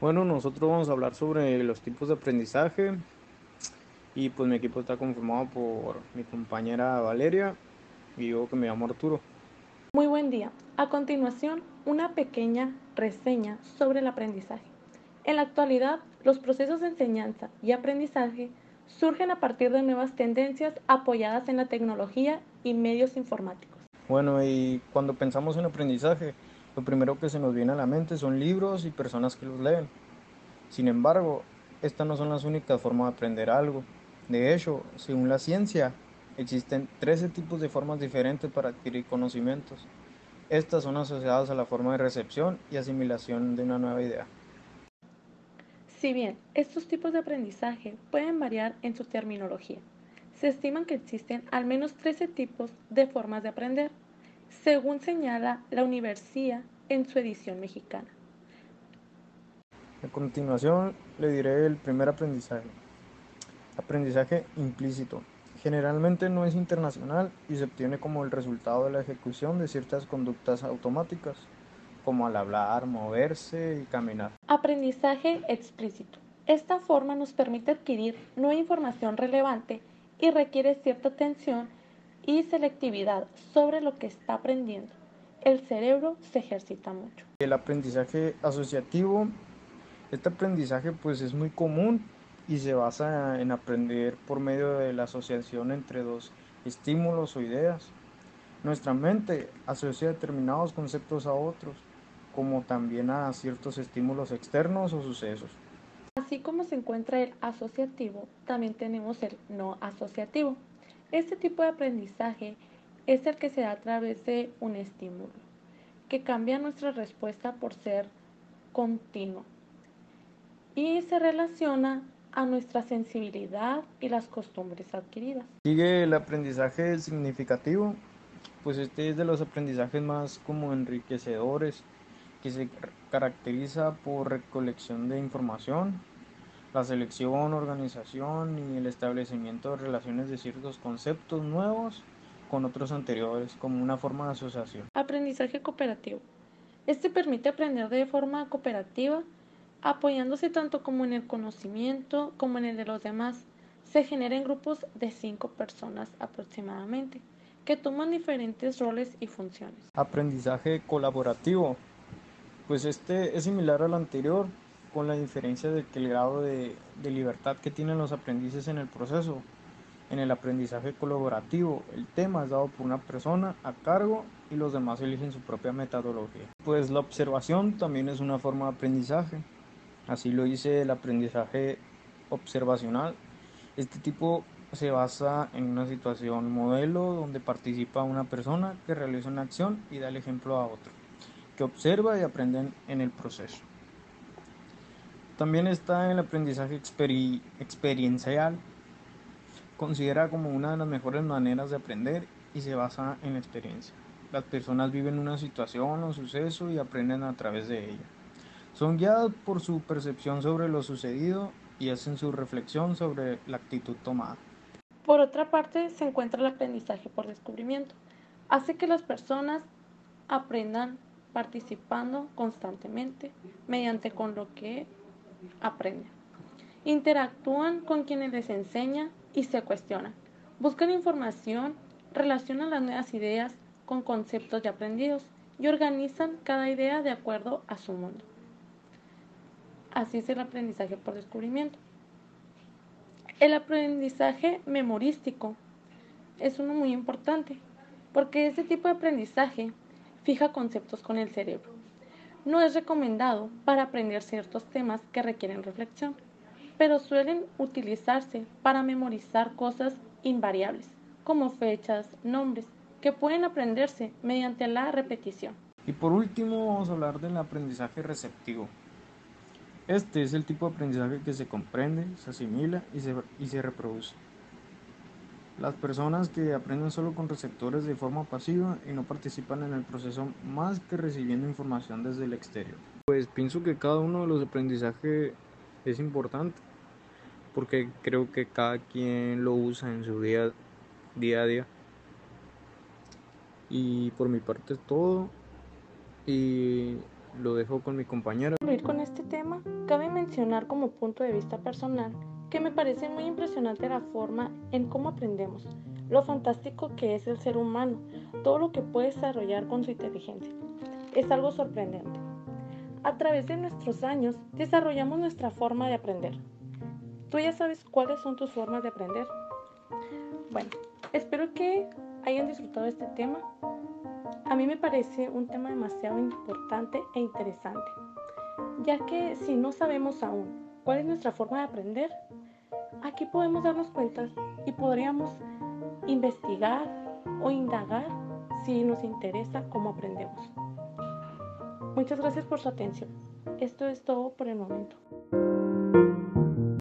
Bueno, nosotros vamos a hablar sobre los tipos de aprendizaje y pues mi equipo está conformado por mi compañera Valeria y yo que me llamo Arturo. Muy buen día. A continuación, una pequeña reseña sobre el aprendizaje. En la actualidad, los procesos de enseñanza y aprendizaje surgen a partir de nuevas tendencias apoyadas en la tecnología y medios informáticos. Bueno, y cuando pensamos en aprendizaje, lo primero que se nos viene a la mente son libros y personas que los leen. Sin embargo, estas no son las únicas formas de aprender algo. De hecho, según la ciencia, existen 13 tipos de formas diferentes para adquirir conocimientos. Estas son asociadas a la forma de recepción y asimilación de una nueva idea. Si bien estos tipos de aprendizaje pueden variar en su terminología, se estiman que existen al menos 13 tipos de formas de aprender según señala la Universidad en su edición mexicana. A continuación le diré el primer aprendizaje. Aprendizaje implícito. Generalmente no es internacional y se obtiene como el resultado de la ejecución de ciertas conductas automáticas, como al hablar, moverse y caminar. Aprendizaje explícito. Esta forma nos permite adquirir nueva información relevante y requiere cierta atención y selectividad sobre lo que está aprendiendo. El cerebro se ejercita mucho. El aprendizaje asociativo, este aprendizaje pues es muy común y se basa en aprender por medio de la asociación entre dos estímulos o ideas. Nuestra mente asocia determinados conceptos a otros, como también a ciertos estímulos externos o sucesos. Así como se encuentra el asociativo, también tenemos el no asociativo. Este tipo de aprendizaje es el que se da a través de un estímulo, que cambia nuestra respuesta por ser continuo y se relaciona a nuestra sensibilidad y las costumbres adquiridas. Sigue el aprendizaje significativo, pues este es de los aprendizajes más como enriquecedores, que se caracteriza por recolección de información, la selección, organización y el establecimiento de relaciones de ciertos conceptos nuevos con otros anteriores como una forma de asociación. Aprendizaje cooperativo. Este permite aprender de forma cooperativa, apoyándose tanto como en el conocimiento como en el de los demás. Se genera en grupos de cinco personas aproximadamente, que toman diferentes roles y funciones. Aprendizaje colaborativo. Pues este es similar al anterior, con la diferencia de que el grado de, libertad que tienen los aprendices en el proceso. En el aprendizaje colaborativo, el tema es dado por una persona a cargo y los demás eligen su propia metodología. Pues la observación también es una forma de aprendizaje. Así lo dice el aprendizaje observacional. Este tipo se basa en una situación modelo donde participa una persona que realiza una acción y da el ejemplo a otro, que observa y aprende en el proceso. También está el aprendizaje experiencial. Considera como una de las mejores maneras de aprender y se basa en la experiencia. Las personas viven una situación o suceso y aprenden a través de ella. Son guiadas por su percepción sobre lo sucedido y hacen su reflexión sobre la actitud tomada. Por otra parte, se encuentra el aprendizaje por descubrimiento. Hace que las personas aprendan participando constantemente mediante con lo que aprenden. Interactúan con quienes les enseñan y se cuestionan. Buscan información, relacionan las nuevas ideas con conceptos ya aprendidos y organizan cada idea de acuerdo a su mundo. Así es el aprendizaje por descubrimiento. El aprendizaje memorístico es uno muy importante porque este tipo de aprendizaje fija conceptos con el cerebro no es recomendado para aprender ciertos temas que requieren reflexión, pero suelen utilizarse para memorizar cosas invariables, como fechas, nombres, que pueden aprenderse mediante la repetición. Y por último vamos a hablar del aprendizaje receptivo. Este es el tipo de aprendizaje que se comprende, se asimila y se, y se reproduce. Las personas que aprenden solo con receptores de forma pasiva y no participan en el proceso más que recibiendo información desde el exterior. Pues pienso que cada uno de los aprendizajes es importante porque creo que cada quien lo usa en su día, día a día. Y por mi parte es todo. Y lo dejo con mi compañera. Con este tema, cabe mencionar como punto de vista personal que me parece muy impresionante la forma en cómo aprendemos, lo fantástico que es el ser humano, todo lo que puede desarrollar con su inteligencia. Es algo sorprendente. A través de nuestros años desarrollamos nuestra forma de aprender. ¿Tú ya sabes cuáles son tus formas de aprender? Bueno, espero que hayan disfrutado este tema. A mí me parece un tema demasiado importante e interesante, ya que si no sabemos aún cuál es nuestra forma de aprender, aquí podemos darnos cuenta y podríamos investigar o indagar si nos interesa cómo aprendemos. Muchas gracias por su atención. Esto es todo por el momento.